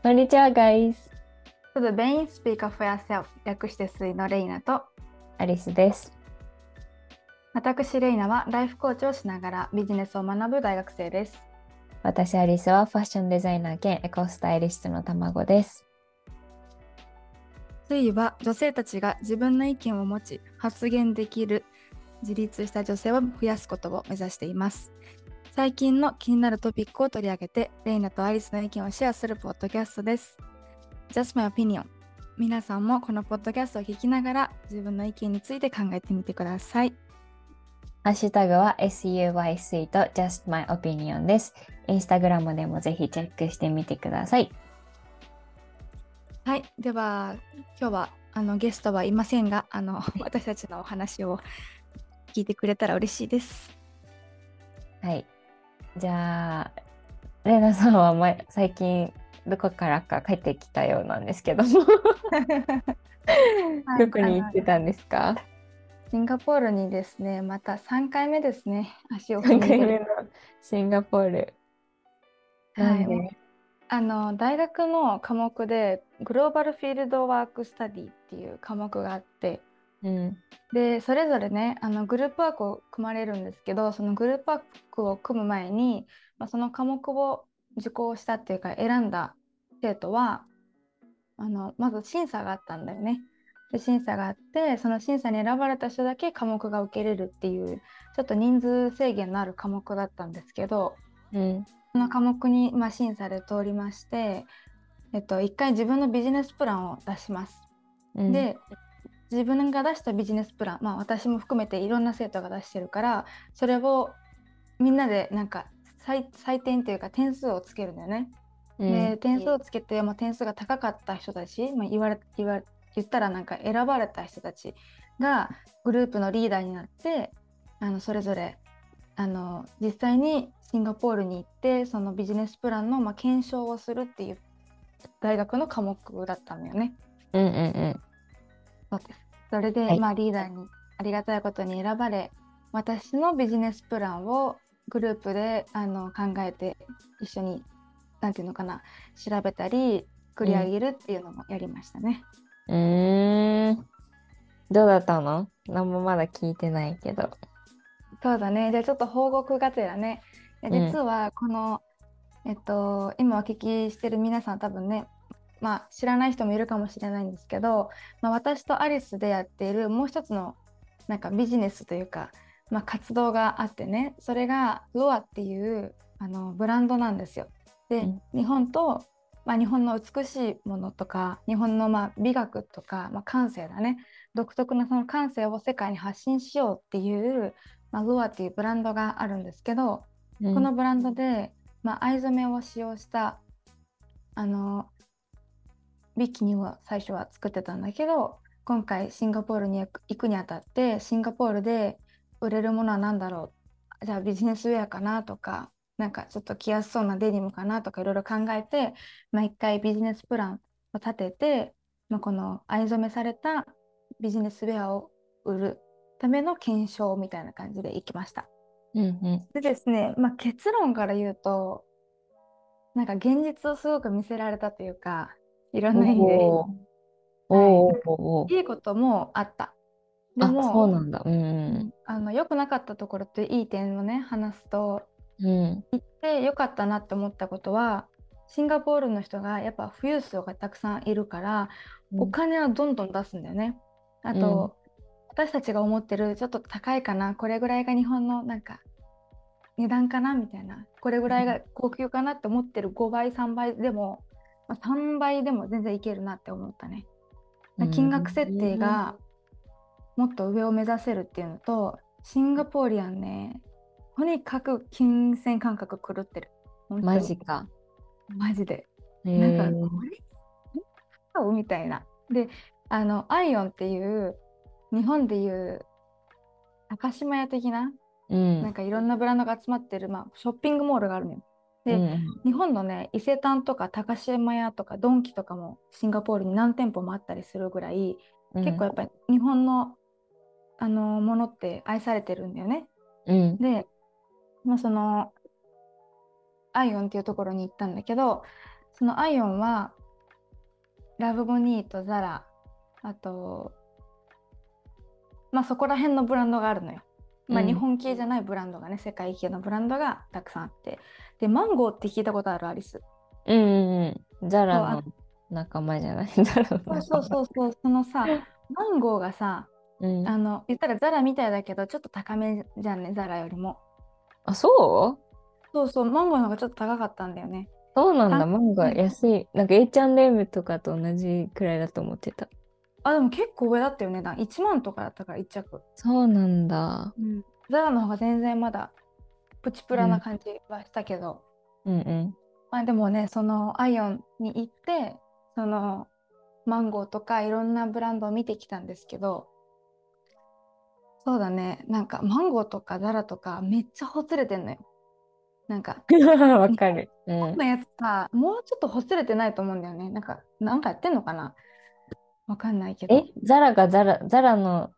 こんにちは、guys。To the main speaker for yourself 略してスイのレイナとアリスです。私レイナはライフコーチをしながらビジネスを学ぶ大学生です。私、アリスはファッションデザイナー兼エコスタイリストの卵です。スイは女性たちが自分の意見を持ち発言できる自立した女性を増やすことを目指しています。最近の気になるトピックを取り上げてレイナとアリスの意見をシェアするポッドキャストです。Just my opinion 皆さんもこのポッドキャストを聞きながら自分の意見について考えてみてください。ハッシュタグは SUYC と Just My Opinion です。インスタグラムでもぜひチェックしてみてください。はい、では今日はあのゲストはいませんが、あの 私たちのお話を聞いてくれたら嬉しいです。はい。じゃあ、レナさんは前最近どこからか帰ってきたようなんですけども、どこに行ってたんですか？シンガポールにですね、また3回目ですね、足を踏 ?3 み入れ回目のシンガポール。はい。あの大学の科目でグローバルフィールドワークスタディっていう科目があって、うん。でそれぞれねあのグループワークを組まれるんですけどそのグループワークを組む前に、まあ、その科目を受講したっていうか選んだ生徒はあのまず審査があったんだよね。で審査があってその審査に選ばれた人だけ科目が受けれるっていうちょっと人数制限のある科目だったんですけどうん。その科目に、まあ、審査で通りまして、えっと、一回自分のビジネスプランを出します。うん、で自分が出したビジネスプラン、まあ、私も含めていろんな生徒が出してるからそれをみんなでなんか採採点というか点数をつけるんだよね。うん、で点数をつけて、まあ、点数が高かった人たち、まあ、言われ言われ言ったらなんか選ばれた人たちがグループのリーダーになってあのそれぞれあの実際にシンガポールに行ってそのビジネスプランの、まあ、検証をするっていう大学の科目だったんだよね。うんうんうん。そうです。それで、はいまあリーダーにありがたいことに選ばれ、私のビジネスプランをグループであの考えて一緒になんていうのかな調べたり繰り上げるっていうのもやりましたね。うーん。どうだったの？何もまだ聞いてないけど。そうだね。じゃあちょっと報告がてらね。実はこの、えっと今お聞きしてる皆さん多分ね。まあ、知らない人もいるかもしれないんですけど、まあ、私とアリスでやっているもう一つのなんかビジネスというか、まあ、活動があってねそれがロアっていうあのブランドなんですよ。で、うん。日本と、まあ、日本の美しいものとか日本のまあ美学とか、まあ、感性だね。独特なその感性を世界に発信しようっていう、まあ、ロアっていうブランドがあるんですけど、うん。このブランドで、まあ、藍染めを使用したあのビキニを最初は作ってたんだけど今回シンガポールに行くにあたってシンガポールで売れるものは何だろう？じゃあビジネスウェアかなとかなんかちょっと着やすそうなデニムかなとかいろいろ考えて毎回ビジネスプランを立てて、まあ、この藍染めされたビジネスウェアを売るための検証みたいな感じで行きました。うんうんでですね、まあ、結論から言うとなんか現実をすごく見せられたというかいろんな意味でおーおーおーいいこともあった。であ、もそうなんだ。うんあの良くなかったところっていい点をね話すとうん。うん。行って良かったなって思ったことはシンガポールの人がやっぱ富裕層がたくさんいるから、お金はどんどん出すんだよね。あと、私たちが思ってるちょっと高いかなこれぐらいが日本のなんか値段かなみたいなこれぐらいが高級かなって思ってる5倍3倍でも、まあ、3倍でも全然いけるなって思ったね。うん金額設定がもっと上を目指せるっていうのとシンガポーリアンねとにかく金銭感覚狂ってる。マジか。マジで。へなんーかこれみたいな。であのアイオンっていう日本でいう高島屋的なうん。なんかいろんなブランドが集まってる、まあ、ショッピングモールがあるのよ。でうん日本のね伊勢丹とか高島屋とかドンキとかもシンガポールに何店舗もあったりするぐらい、うん結構やっぱり日本のあのものって愛されてるんだよね。うん。で、まあ、そのアイオンっていうところに行ったんだけどそのアイオンはラブボニーとザラあとまあそこら辺のブランドがあるのよ。まあ、日本系じゃないブランドがね、うん、世界系のブランドがたくさんあって。でマンゴーって聞いたことあるアリス。うんうんうん。ザラの仲間じゃない？ザラのそうそうそうそのさ マンゴーがさ、うん、あの言ったらザラみたいだけどちょっと高めじゃんねザラよりも。あそう？そうそうマンゴーの方がちょっと高かったんだよね。そうなんだ。マンゴー安い。なんか H&M とかと同じくらいだと思ってたあ、でも結構上だったよね。1万とかだったから1着。そうなんだ。うん。ザラの方が全然まだプチプラな感じはしたけど。うん、うん、まあでもね、そのアイオンに行って、そのマンゴーとかいろんなブランドを見てきたんですけど、そうだね、なんかマンゴーとかザラとかめっちゃほつれてんのよ。なんか。わかる。うん。のやつさ、もうちょっとほつれてないと思うんだよね。なんか、なんかやってんのかなわかんないけど。え、ザラがザラ、ザラの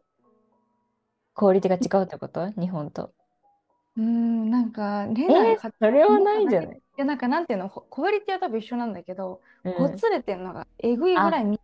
クオリティが違うってこと？日本と。うん、なんか、レナーそれはないんじゃないいや、なんかなんていうの、クオリティは多分一緒なんだけど、うん、ほつれてるのがえぐいぐらい見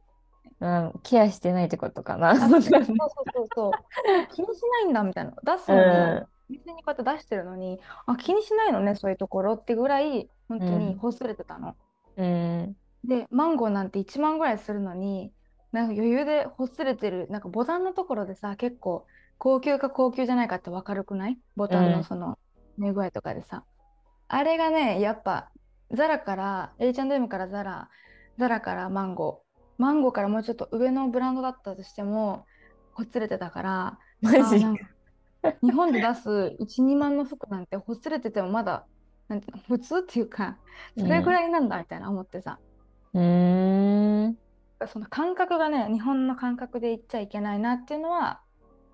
うん、ケアしてないってことかな。そうそうそうそう。気にしないんだみたいな。出すのに、うん店にこうやって出してるのに、あ、気にしないのね、そういうところってぐらい、本当にほつれてたの。うん、で、マンゴーなんて1万ぐらいするのに、なんか余裕でほつれてるなんかボタンのところでさ結構高級か高級じゃないかって分かるくない？ボタンのその寝具合とかでさ、うん、あれがねやっぱザラから H&M からザラザラからマンゴー。マンゴーからもうちょっと上のブランドだったとしてもほつれてたからマジ？日本で出す12万の服なんてほつれててもまだなんて普通っていうかそれぐらいなんだみたいな思ってさ。うんその感覚がね日本の感覚で言っちゃいけないなっていうのは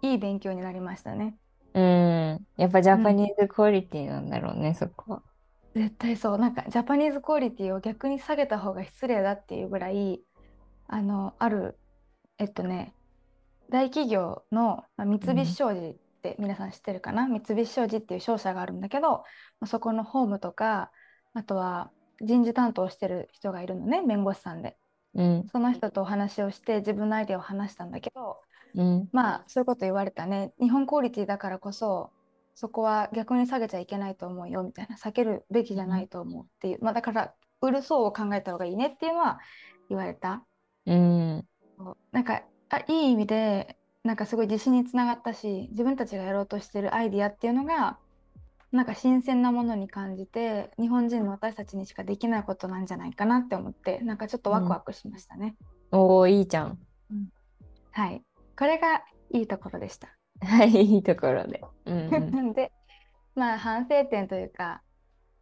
いい勉強になりましたね。うんやっぱジャパニーズクオリティなんだろうね、うん、そこは。絶対そうなんかジャパニーズクオリティを逆に下げた方が失礼だっていうぐらいあのあるえっとね大企業の、まあ、三菱商事って皆さん知ってるかな、うん、三菱商事っていう商社があるんだけど、まあ、そこのホームとかあとは人事担当してる人がいるのね弁護士さんで。うん、その人とお話をして自分のアイデアを話したんだけど、うん、まあそういうこと言われたね。日本クオリティだからこそそこは逆に下げちゃいけないと思うよみたいな避けるべきじゃないと思うっていう、まあ、だから売る層を考えた方がいいねっていうのは言われた。うん、なんかあいい意味でなんかすごい自信につながったし自分たちがやろうとしてるアイディアっていうのがなんか新鮮なものに感じて日本人の私たちにしかできないことなんじゃないかなって思ってなんかちょっとワクワクしましたね。うん、おおいいじゃん、うん。はいこれがいいところでした。は いいいところで。うん、でまあ反省点というか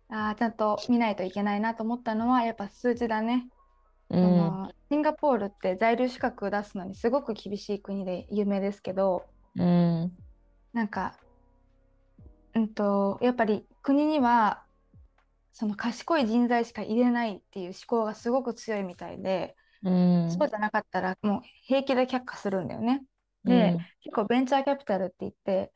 あちゃんと見ないといけないなと思ったのはやっぱ数字だね。うん、のシンガポールって在留資格出すのにすごく厳しい国で有名ですけど、うん、なんかうんと、やっぱり国にはその賢い人材しか入れないっていう思考がすごく強いみたいで、うん、そうじゃなかったらもう平気で却下するんだよね。で、うん、結構ベンチャーキャピタルって言って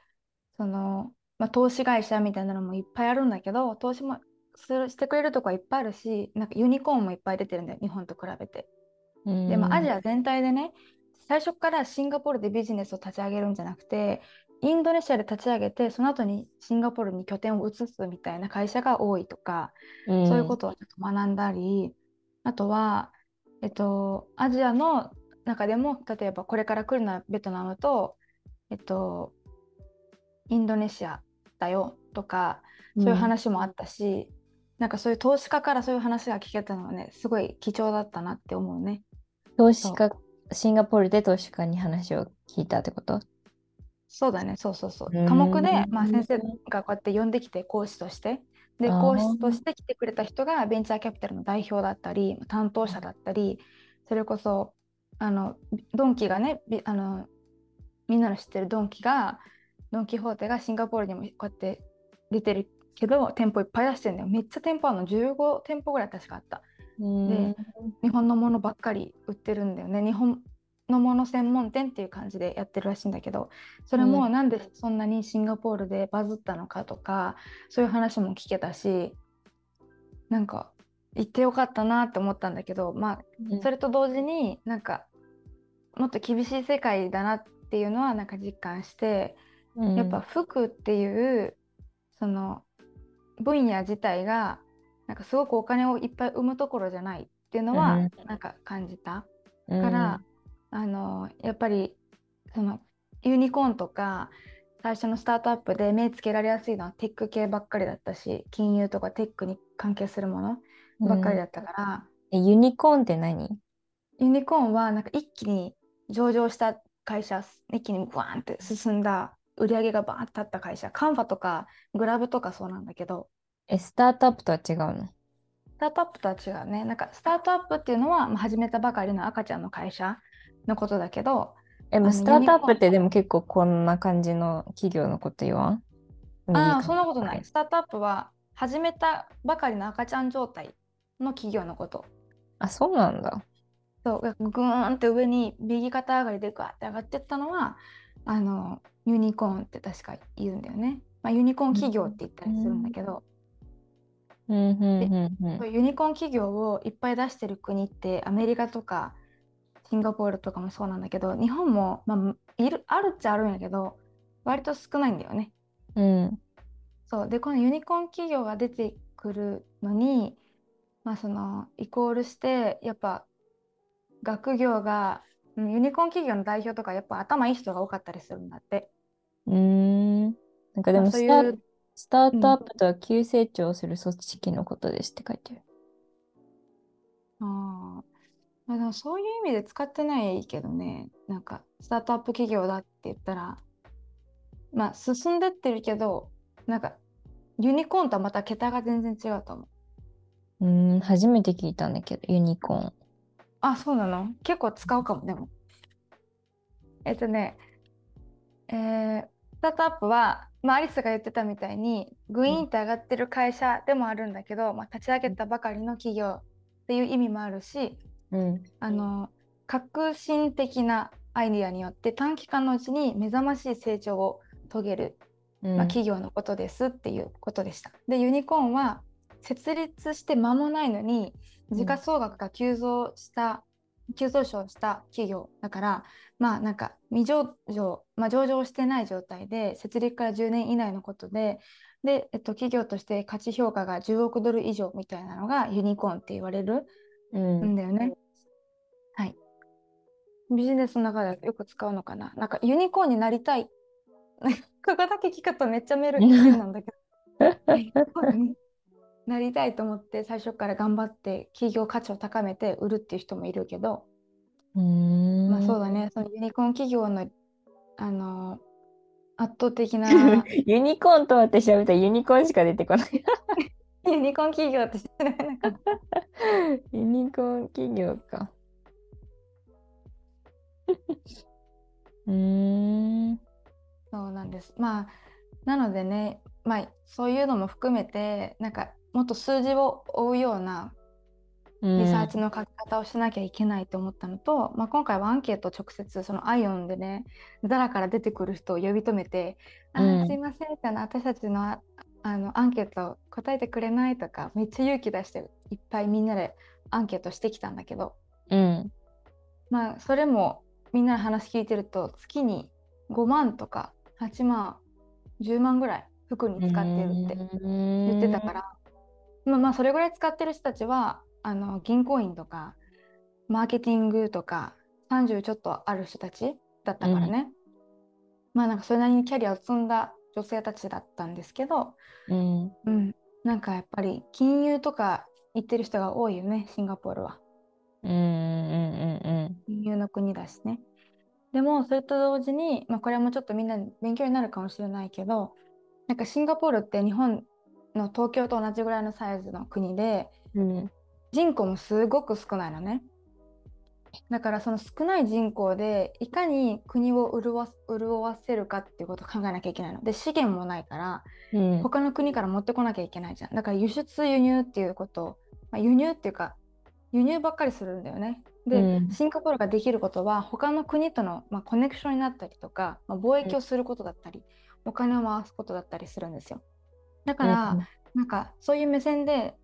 その、まあ、投資会社みたいなのもいっぱいあるんだけど投資もするしてくれるとこはいっぱいあるしなんかユニコーンもいっぱい出てるんだよ日本と比べて。うん、で、まあ、アジア全体でね最初からシンガポールでビジネスを立ち上げるんじゃなくてインドネシアで立ち上げてその後にシンガポールに拠点を移すみたいな会社が多いとか、うん、そういうことをちょっと学んだりあとは、えっと、アジアの中でも例えばこれから来るのはベトナムと、えっと、インドネシアだよとかそういう話もあったし、うん、なんかそういう投資家からそういう話が聞けたのはねすごい貴重だったなって思うね。投資家シンガポールで投資家に話を聞いたってこと？そうだね、そうそうそう。科目で、まあ、先生がこうやって呼んできて講師として、で、講師として来てくれた人がベンチャーキャピタルの代表だったり、担当者だったり、それこそ、あの、ドンキがね、あの、みんなの知ってるドンキが、ドン・キホーテがシンガポールにもこうやって出てるけど、店舗いっぱい出してるんだよ。めっちゃ店舗あるの、15店舗ぐらい確かあった。で、日本のものばっかり売ってるんだよね。日本のもの専門店っていう感じでやってるらしいんだけどそれもなんでそんなにシンガポールでバズったのかとかそういう話も聞けたしなんか行ってよかったなって思ったんだけどまあそれと同時になんかもっと厳しい世界だなっていうのはなんか実感して、うん、やっぱ服っていうその分野自体がなんかすごくお金をいっぱい生むところじゃないっていうのはうん。なんか感じた。うん。から、あのやっぱりそのユニコーンとか最初のスタートアップで目つけられやすいのはテック系ばっかりだったし金融とかテックに関係するものばっかりだったから、えユニコーンって何？ユニコーンはなんか一気に上場した会社一気にバーンって進んだ売り上げがバーンって立った会社。カンファとかグラブとかそうなんだけど。え、スタートアップとは違うの？スタートアップとは違うね。なんかスタートアップっていうのは、まあ、始めたばかりの赤ちゃんの会社のことだけどえ、スタートアップってでも結構こんな感じの企業のこと言わん？ああ、そんなことない。。スタートアップは始めたばかりの赤ちゃん状態の企業のこと。あ、そうなんだ。そう、ぐーんって上に右肩上がりでガーって上がってったのは、あの、ユニコーンって確か言うんだよね。まあ、ユニコーン企業って言ったりするんだけど、うんうんうんユニコーン企業をいっぱい出してる国ってアメリカとかシンガポールとかもそうなんだけど、日本も、まあ、いるあるっちゃあるんやけど、割と少ないんだよね。うんそうでこのユニコーン企業が出てくるのにまあそのイコールしてやっぱ学業がうんユニコーン企業の代表とかやっぱ頭いい人が多かったりするんだって。うーん。なんかでまあもスターそういうスタートアップとは急成長する組織のことですって書いてある。あ、でもそういう意味で使ってないけどねなんかスタートアップ企業だって言ったらまあ進んでってるけどなんかユニコーンとはまた桁が全然違うと思う。うーん、初めて聞いたんだけど、ユニコーン。あ、そうなの？結構使うかも、でも。えっとね、えースタートアップは、まあ、アリスが言ってたみたいに、グイーンって上がってる会社でもあるんだけど、まあ、立ち上げたばかりの企業っていう意味もあるし、うん。あの、革新的なアイディアによって短期間のうちに目覚ましい成長を遂げる、うんまあ、企業のことですっていうことでした。で、ユニコーンは設立して間もないのに時価総額が急増した、急上昇した企業だから、まあなんか未上場、まあ、上場してない状態で設立から10年以内のことで、で、えっと、企業として価値評価が10億ドル以上みたいなのがユニコーンって言われるうんんだよね。はい。ビジネスの中でよく使うのかな？なんかユニコーンになりたい。ここだけ聞くとめっちゃメール変なんだけど。なりたいと思って最初から頑張って企業価値を高めて売るっていう人もいるけど、うーん。まあそうだね。そのユニコーン企業のあの圧倒的な ユニコーンとはって調べたらユニコーンしか出てこない。ユニコーン企業って知らなかった。ユニコーン企業か。うーん。そうなんです。まあ、なのでね、まあ、そういうのも含めて、なんか、もっと数字を追うようなリサーチの書き方をしなきゃいけないと思ったのと、まあ、今回はアンケートを直接、そのアイオンでね、ザラから出てくる人を呼び止めて、あうんーすいませんってあの、私たちのああのアンケート答えてくれないとか、めっちゃ勇気出して、いっぱいみんなでアンケートしてきたんだけど、うん。まあ、それもみんなの話聞いてると、月に5万とか8万、10万ぐらい服に使ってるって言ってたから、まあまあそれぐらい使ってる人たちはあの銀行員とかマーケティングとか30ちょっとある人たちだったからね、まあなんかそれなりにキャリアを積んだ女性たちだったんですけど、うん。うん、なんかやっぱり金融とか行ってる人が多いよねシンガポールは。うんうんうん金融の国だしねでもそれと同時に、まあ、これもちょっとみんなに勉強になるかもしれないけどなんかシンガポールって日本の東京と同じぐらいのサイズの国でうん。うん。人口もすごく少ないのね。だからその少ない人口でいかに国を潤わ潤わせるかっていうことを考えなきゃいけないの。で資源もないからうん。他の国から持ってこなきゃいけないじゃん。だから輸出輸入っていうことを、まあ、輸入っていうか輸入ばっかりするんだよね。で、うん。シンガポールができることは他の国との、まあ、コネクションになったりとか、まあ、貿易をすることだったり、お金を回すことだったりするんですよ。だから、なんかそういう目線で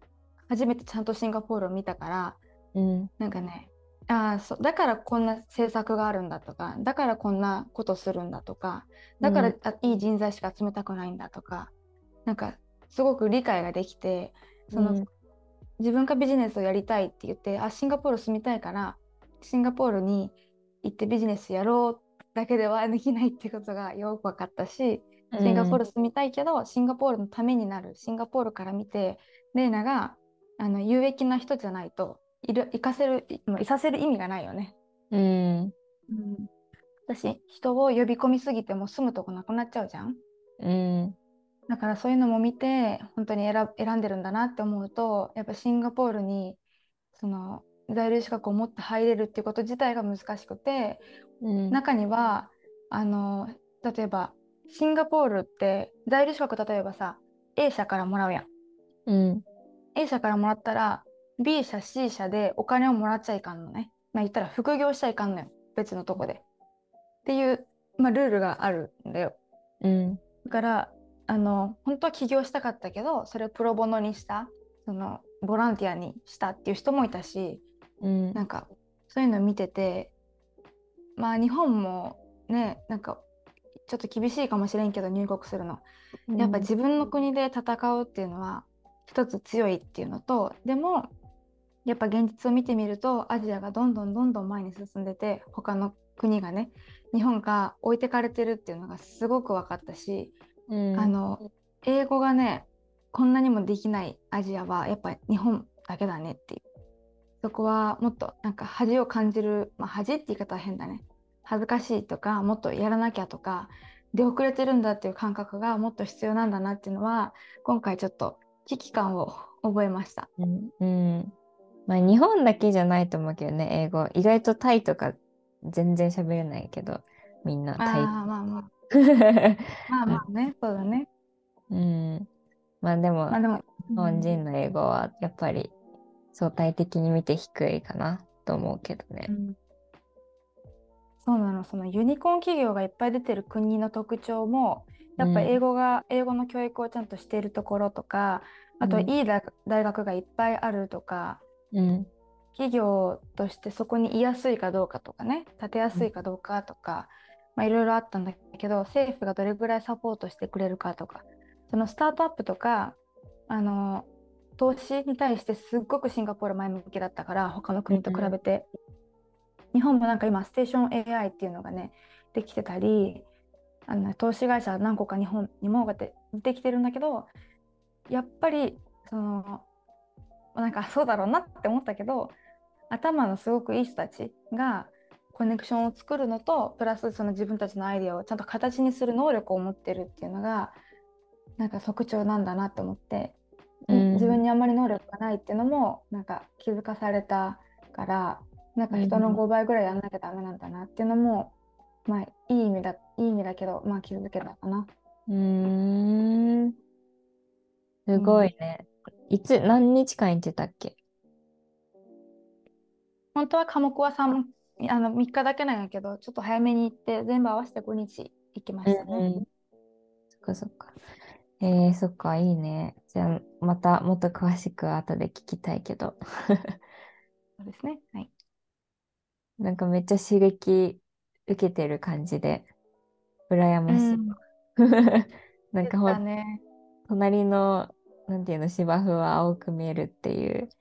初めてちゃんとシンガポールを見たからうん。なんかねああそうだからこんな政策があるんだとかだからこんなことするんだとかだから、うん。あいい人材しか集めたくないんだとかなんかすごく理解ができてその、うん自分がビジネスをやりたいって言ってあシンガポール住みたいからシンガポールに行ってビジネスやろうだけではできないってことがよく分かったしシンガポール住みたいけど、シンガポールのためになる。シンガポールから見てレイナがあの有益な人じゃないといる行かせるいいさせる意味がないよね。うん。うん、私人を呼び込みすぎても住むとこなくなっちゃうじゃん。うんだからそういうのも見て本当に選選んでるんだなって思うとやっぱシンガポールにその在留資格を持って入れるっていうこと自体が難しくてうん中にはあの例えばシンガポールって在留資格例えばさ A 社からもらうやん。うん A 社からもらったら B 社 C 社でお金をもらっちゃいかんのね。まあ言ったら副業しちゃいかんのよ別のとこで。っていう、まあ、ルールがあるんだよ。うんだからあの本当は起業したかったけどそれをプロボノにしたそのボランティアにしたっていう人もいたしうん。なんかそういうのを見ててまあ日本もねなんかちょっと厳しいかもしれんけど入国するの。やっぱ自分の国で戦うっていうのは一つ強いっていうのとでもやっぱ現実を見てみるとアジアがどんどんどんどん前に進んでて他の国がね日本が置いてかれてるっていうのがすごく分かったし、うん。あの英語がねこんなにもできないアジアはやっぱ日本だけだねっていう。そこはもっとなんか恥を感じる、まあ、恥って言い方は変だね。恥ずかしいとかもっとやらなきゃとか出遅れてるんだっていう感覚がもっと必要なんだなっていうのは今回ちょっと危機感を覚えました。うんうん。まあ日本だけじゃないと思うけどね英語。意外とタイとか全然喋れないけどみんなあタイ。あまあまあまあまあね そうだね。うん。まあでもまあでも日本人の英語はやっぱり相対的に見て低いかなと思うけどね。う。ん。そうなの。そのユニコーン企業がいっぱい出てる国の特徴もやっぱり英語が、英語の教育をちゃんとしているところとかあとうん。いい大大学がいっぱいあるとか、うん。企業としてそこに居やすいかどうかとかね立てやすいかどうかとか、まあ、いろいろあったんだけど政府がどれぐらいサポートしてくれるかとか。そのスタートアップとかあの投資に対してすっごくシンガポール前向きだったから他の国と比べて、日本もなんか今ステーション AI っていうのがねできてたりあの投資会社何個か日本にも出てきてるんだけどやっぱりそのなんかそうだろうなって思ったけど頭のすごくいい人たちがコネクションを作るのとプラスその自分たちのアイデアをちゃんと形にする能力を持ってるっていうのがなんか特徴なんだなって思って、うん自分にあんまり能力がないっていうのもなんか気づかされたからなんか人の5倍ぐらいやんなきゃダメなんだなっていうのも、まあいい意味だいい意味だけどまあ気づけたかな。うーんすごいね。いつ何日間行ってたっけ？本当は科目は 3, あの3日だけなんやけどちょっと早めに行って全部合わせて5日行きましたね。うんそっかそっか。えー、そっか、いいね。じゃあ、またもっと詳しく後で聞きたいけど。そうですね。はい。なんかめっちゃ刺激受けてる感じで、羨ましい。なんかほん、だね。隣の、なんていうの、芝生は青く見えるっていうあ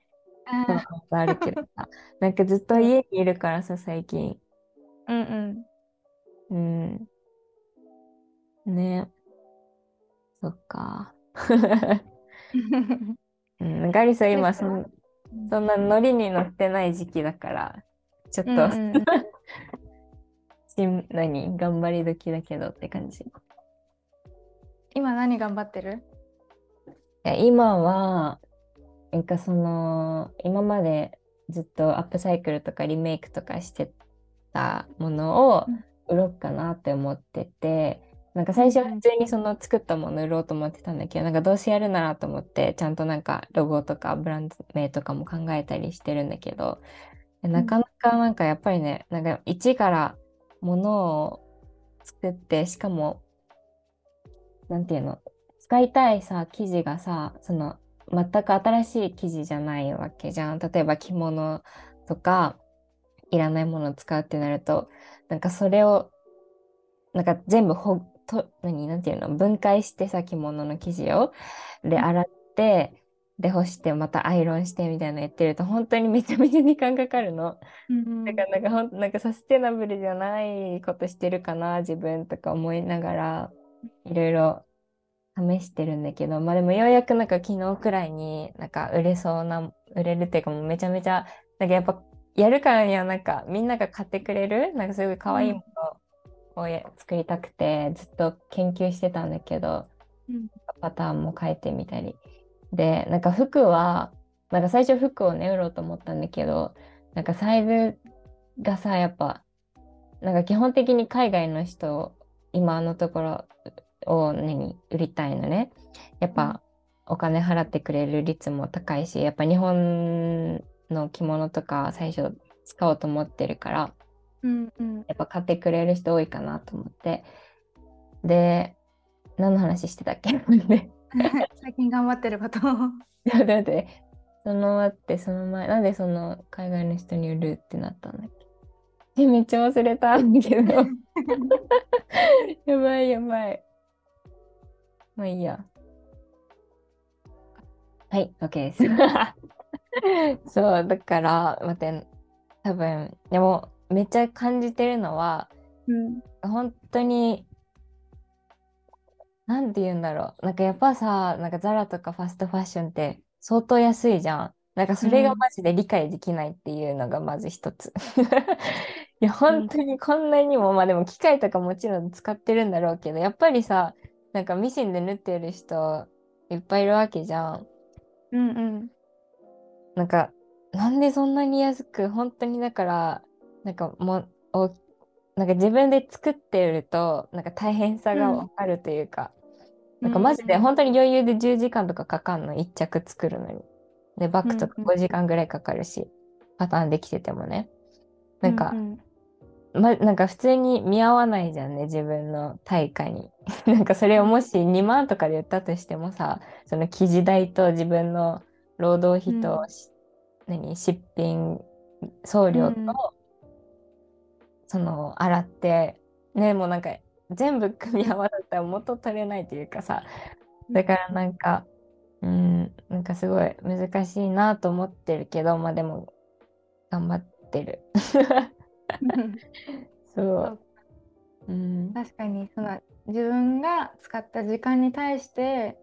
そうことあるけどさ、なんかずっと家にいるからさ、最近。ーうんうん。うん。ね。そっか。うん、ガリさん今そん、そんなノリに乗ってない時期だから、ちょっと、うんうん 何頑張り時だけどって感じ。い今何頑張ってる？や今は、なんかその、今までずっとアップサイクルとかリメイクとかしてたものを売ろうかなって思ってて、なんか最初は普通にその作ったもの売ろうと思ってたんだけど、なんかどうせやるならと思って、ちゃんとなんかロゴとかブランド名とかも考えたりしてるんだけど、なかなかなんかやっぱりね、なんか一からものを作って、しかも、なんていうの、使いたいさ、記事がさ、その全く新しい生地じゃないわけじゃん。例えば着物とかいらないものを使うってなるとなんかそれをなんか全部ほと何なんていうの？分解してさ着物の生地をで洗ってで干してまたアイロンしてみたいなのやってると本当にめちゃめちゃ時間かかるの。うんだからなんかほんなんかサステナブルじゃないことしてるかな自分とか思いながらいろいろ試してるんだけどまあでもようやくなんか昨日くらいになんか売れそうな売れるっていうかもうめちゃめちゃなんかやっぱやるからにはなんかみんなが買ってくれるなんかすごい可愛いものをや作りたくてずっと研究してたんだけどうん。パターンも変えてみたり。でなんか服はなんか最初服をね売ろうと思ったんだけどなんかサイズがさやっぱなんか基本的に海外の人今のところを何売りたいのねやっぱお金払ってくれる率も高いしやっぱ日本の着物とか最初使おうと思ってるからうんうんやっぱ買ってくれる人多いかなと思ってで何の話してたっけ？で 最近頑張ってること。ちょって、その待って、その前、なんでその海外の人に売るってなったんだっけ？えめっちゃ忘れたんだけど。やばいやばい。まあいいや。はい、OK です。そう、だから、待って、多分、でも、めっちゃ感じてるのは、うん本当に、なんて言うんだろう。なんかやっぱさ、なんかザラとかファストファッションって相当安いじゃん。なんかそれがうんマジで理解できないっていうのがまず一つ。いや、本当にこんなにも、まあでも機械とかもちろん使ってるんだろうけど、やっぱりさ、なんかミシンで縫ってる人いっぱいいるわけじゃん。うんうんなんか、なんでそんなに安く、本当にだから、なんかもう、おなんか自分で作ってると、なんか大変さがわかるというか、なんかマジで本当に余裕で10時間とかかかんの、1着作るのに。で、バッグとかうん5時間ぐらいかかるし、パターンできててもね。なんか、うんま、なんか普通に見合わないじゃんね、自分の対価に。なんかそれをもし2万とかで売ったとしてもさ、その生地代と自分の労働費と、うんし何、出品、送料と、うんその洗って、ね、もうなんか全部組み合わせたら元取れないというかさ、だからなんか、うん、なんかすごい難しいなと思ってるけど、まあでも頑張ってる。うんそう。うん。確かにその自分が使った時間に対して、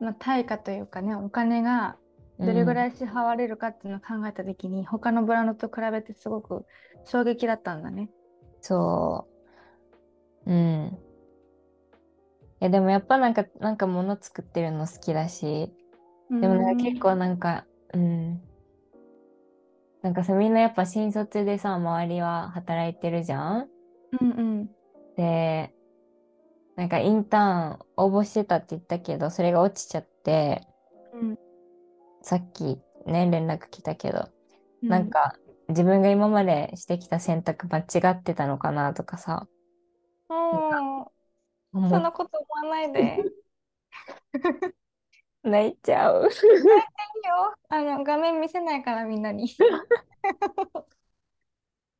まあ、対価というかねお金がどれぐらい、い支払われるかっていうのを考えた時に、他のブランドと比べてすごく衝撃だったんだね。そう。うん。いやでもやっぱなんか、なんか物作ってるの好きだし、でもなんか結構なんか、うん。なんかさ、みんなやっぱ新卒でさ、周りは働いてるじゃん？うんうん。で、なんかインターン応募してたって言ったけど、それが落ちちゃって、うん。さっきね、連絡来たけど、うん。なんか自分が今までしてきた選択間違ってたのかなとかさ、うんそんなこと思わないで。泣いちゃう。いいよ。あの画面見せないからみんなに。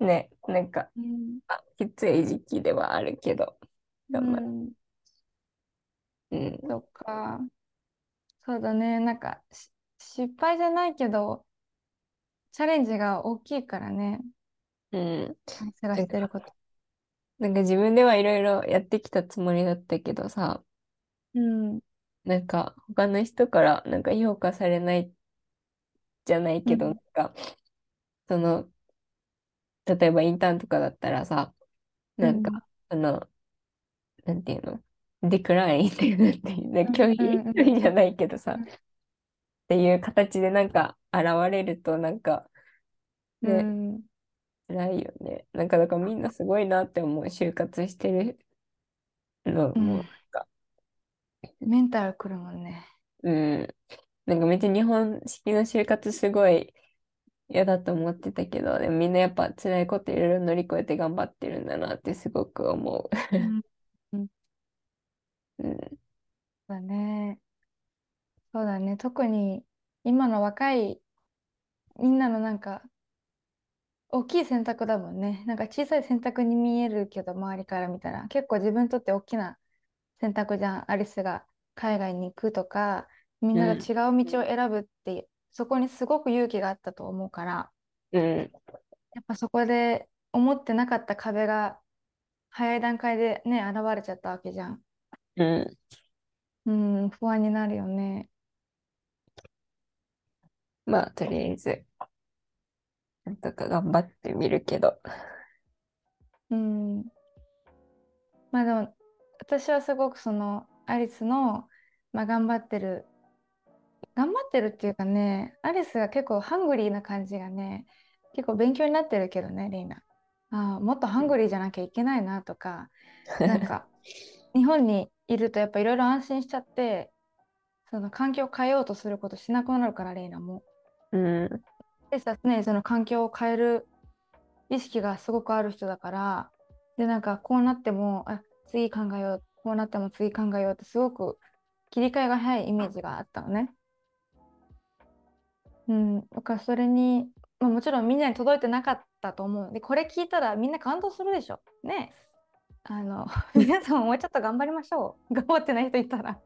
ね、なんか、うんあきつい時期ではあるけど、う頑張る。ん、うん。そっか。そうだね。なんかし失敗じゃないけど、チャレンジが大きいからね。うん。探してること。なんか自分ではいろいろやってきたつもりだったけどさ、うん。なんか他の人からなんか評価されないじゃないけど、うん。なんか、その、例えばインターンとかだったらさ、なん。うんか、その、なんていうの？デクラインっていうていうね拒否拒否じゃないけどさ、うん。っていう形でなんか現れるとなんか、ね、うん。辛いよね。なんかだからみんなすごいなって思う。就活してるのうんも。なん。か、メンタルくるもんね。うん。なんかめっちゃ日本式の就活すごい嫌だと思ってたけど、でもみんなやっぱ辛いこといろいろ乗り越えて頑張ってるんだなってすごく思うん。う。うん。だね。そうだね。特に今の若いみんなのなんか大きい選択だもんね。なんか小さい選択に見えるけど、周りから見たら結構自分にとって大きな選択じゃん。アリスが海外に行くとか、みんなが違う道を選ぶって、そこにすごく勇気があったと思うから、うん。やっぱそこで思ってなかった壁が早い段階でね、現れちゃったわけじゃん。うん。うん、不安になるよね。まあ、とりあえず、なんとか頑張ってみるけど。うん。まあでも、私はすごくそのアリスの、まあ、頑張ってる、頑張ってるっていうかね、アリスが結構ハングリーな感じがね、結構勉強になってるけどね、レイナ。ああ、もっとハングリーじゃなきゃいけないなとか、なんか、日本にいるとやっぱいろいろ安心しちゃって、その環境を変えようとすることしなくなるから、レイナも。うん。でさ、常にその環境を変える意識がすごくある人だから、で、なんかこうなっても、あ、次考えよう、こうなっても次考えようってすごく切り替えが早いイメージがあったのね。うん、だからそれに、まあ、もちろんみんなに届いてなかったと思う。で、これ聞いたらみんな感動するでしょ。ねえ。あの、皆さんももうちょっと頑張りましょう。頑張ってない人いたら。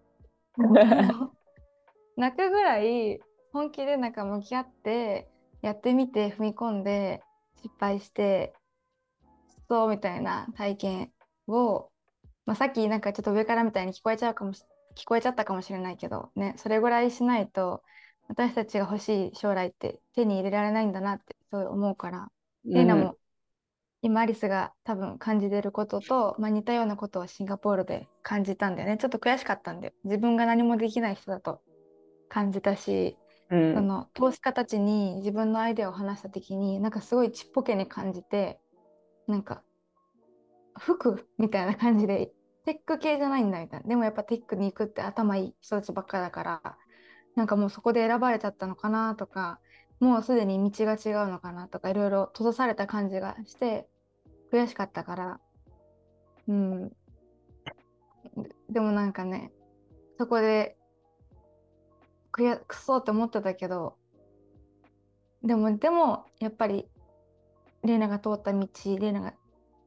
泣くぐらい本気でなんか向き合ってやってみて踏み込んで失敗してそうみたいな体験を、まあ、さっきなんかちょっと上からみたいに聞こえちゃうかもし聞こえちゃったかもしれないけどねそれぐらいしないと私たちが欲しい将来って手に入れられないんだなってそう思うから、レイナも今アリスが多分感じてることと、まあ、似たようなことをシンガポールで感じたんだよね。ちょっと悔しかったんだよ。自分が何もできない人だと感じたし、うん。その投資家たちに自分のアイデアを話した時になんかすごいちっぽけに感じてなんか服みたいな感じでテック系じゃないんだみたいな。でもやっぱテックに行くって頭いい人たちばっかだからなんかもうそこで選ばれちゃったのかなとかもうすでに道が違うのかなとかいろいろ閉ざされた感じがして悔しかったから。うん。でもなんかねそこでくやくそって思ってたけどでもでもやっぱりレイナが通った道レイナが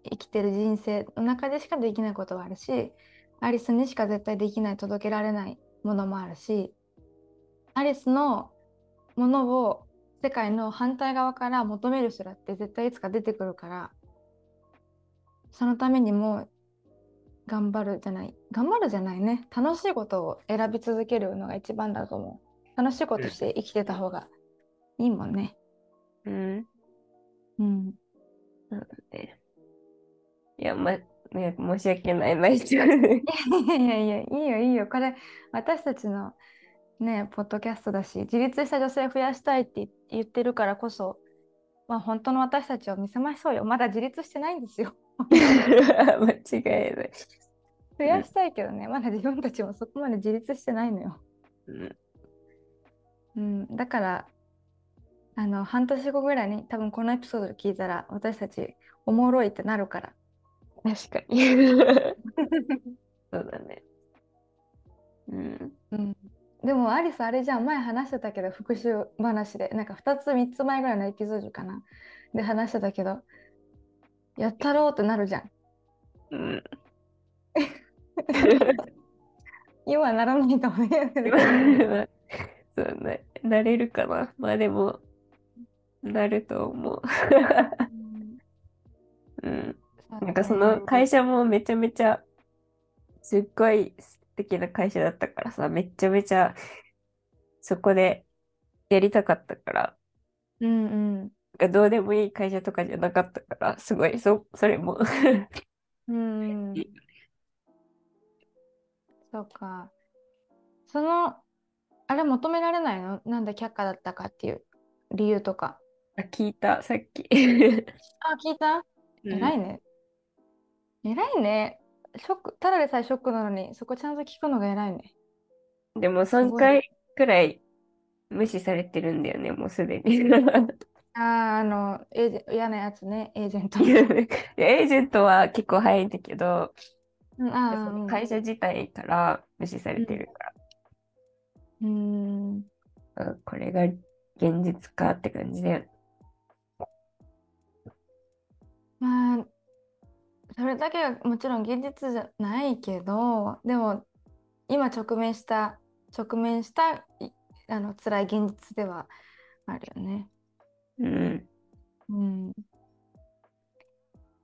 生きてる人生の中でしかできないことはあるしアリスにしか絶対できない届けられないものもあるしアリスのものを世界の反対側から求める人だって絶対いつか出てくるからそのためにも頑張るじゃない。頑張るじゃないね。楽しいことを選び続けるのが一番だと思う。楽しいことして生きてた方がいいもんね。うん。うん。そうだね。いや、ま、ね、申し訳ない、ないちゃう。いやいやいやいいよいいよこれ私たちのねポッドキャストだし自立した女性を増やしたいって言ってるからこそまあ本当の私たちを見せましょうよまだ自立してないんですよ 間違いない。増やしたいけどねまだ自分たちもそこまで自立してないのようん。うん、だからあの半年後ぐらいに多分このエピソード聞いたら私たちおもろいってなるから。確かに。そうだね。うん。うん、でもアリスあれじゃん前話してたけど復習話でなんか2つ3つ前ぐらいのエピソードかなで話してたけどやったろうってなるじゃん。うん。今はならないかもね。そうね。なれるかな。まあでも、なると思う。うん。なんかその会社もめちゃめちゃすっごい素敵な会社だったからさ、めちゃめちゃそこでやりたかったから、うんうんどうでもいい会社とかじゃなかったから、すごい、そ、それもうんそうか。そのあれ求められないの？なんで却下だったかっていう理由とか。あ聞いた、さっき。あ、聞いた？偉いね。偉いね。ショック、ただでさえショックなのに、そこちゃんと聞くのが偉いね。でも3回くらい無視されてるんだよね、もうすでに。ああ、あの、エージェ嫌なやつね、エージェント。エージェントは結構早いんだけど、うん、あ会社自体から無視されてるから。うーあこれが現実かって感じだよね。まあ、それだけがもちろん現実じゃないけど、でも今直面した直面したいあの辛い現実ではあるよね。うん。うん。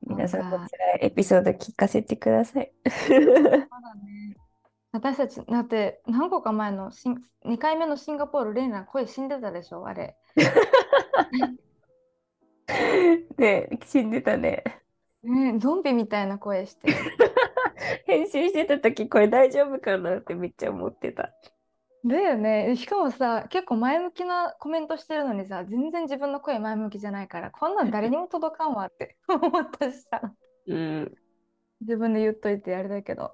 皆さんなんかこちらエピソード聞かせてください。そうだね。私たちだって何個か前のシン2回目のシンガポール、レイナ声死んでたでしょ、あれ。ね死んでたね。ね、ゾンビみたいな声して。編集してた時これ大丈夫かなってめっちゃ思ってた。だよね。しかもさ、結構前向きなコメントしてるのにさ、全然自分の声前向きじゃないから、こんなん誰にも届かんわって 思ったしさ、うん。自分で言っといてあれだけど。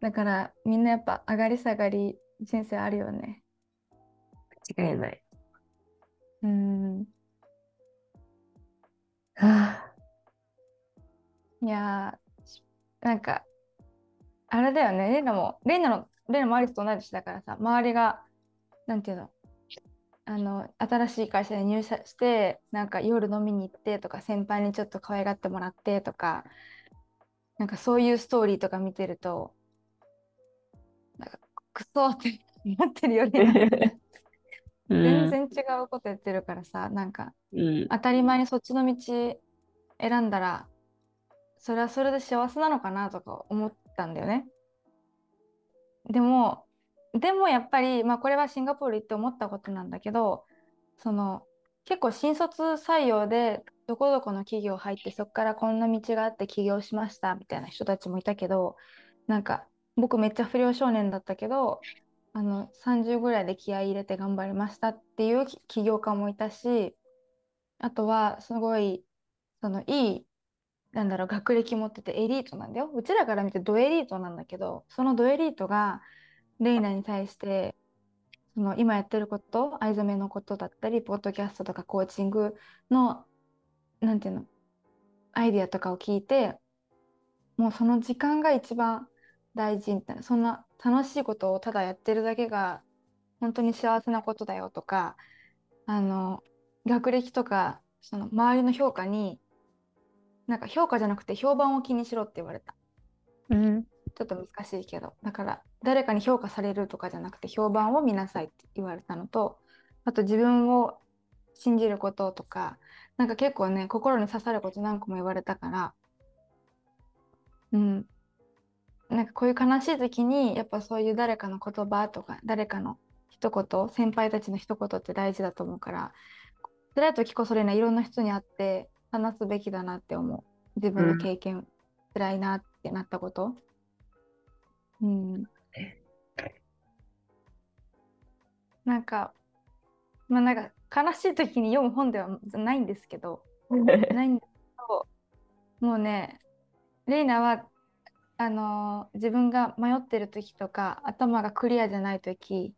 だからみんなやっぱ上がり下がり人生あるよね。間違いない。うん。はあ、いやなんか、あれだよね、レイナも、レイナの、レイナもアリスと同い年だからさ、周りが、なんていうの、あの、新しい会社に入社して、なんか夜飲みに行ってとか、先輩にちょっと可愛がってもらってとか、なんかそういうストーリーとか見てると、なんか、クソってなってるよね。うん。全然違うこと言ってるからさ、なんか、うん。当たり前にそっちの道選んだらそれはそれで幸せなのかなとか思ったんだよね。でもでもやっぱり、まあ、これはシンガポール行って思ったことなんだけどその結構新卒採用でどこどこの企業入ってそこからこんな道があって起業しましたみたいな人たちもいたけどなんか僕めっちゃ不良少年だったけどあの30ぐらいで気合い入れて頑張りましたっていう起業家もいたしあとはすごいそのいいなんだろう学歴持っててエリートなんだよ。うちらから見てドエリートなんだけどそのドエリートがレイナに対してその今やってること藍染めのことだったりポッドキャストとかコーチングのなんていうのアイディアとかを聞いてもうその時間が一番大事みたいなそんな楽しいことをただやってるだけが本当に幸せなことだよとかあの学歴とかその周りの評価になんか評価じゃなくて評判を気にしろって言われた。うん。ちょっと難しいけど。だから誰かに評価されるとかじゃなくて評判を見なさいって言われたのとあと自分を信じることとかなんか結構ね心に刺さること何個も言われたからうん。なんかこういう悲しい時にやっぱそういう誰かの言葉とか誰かの一言先輩たちの一言って大事だと思うから辛い時こそれないろんな人に会って話すべきだなって思う。自分の経験、辛いなってなったこと。うん。なんかまあなんか悲しい時に読む本ではないんですけど ないんですけどもうねレイナはあのー自分が迷ってる時とか頭がクリアじゃない時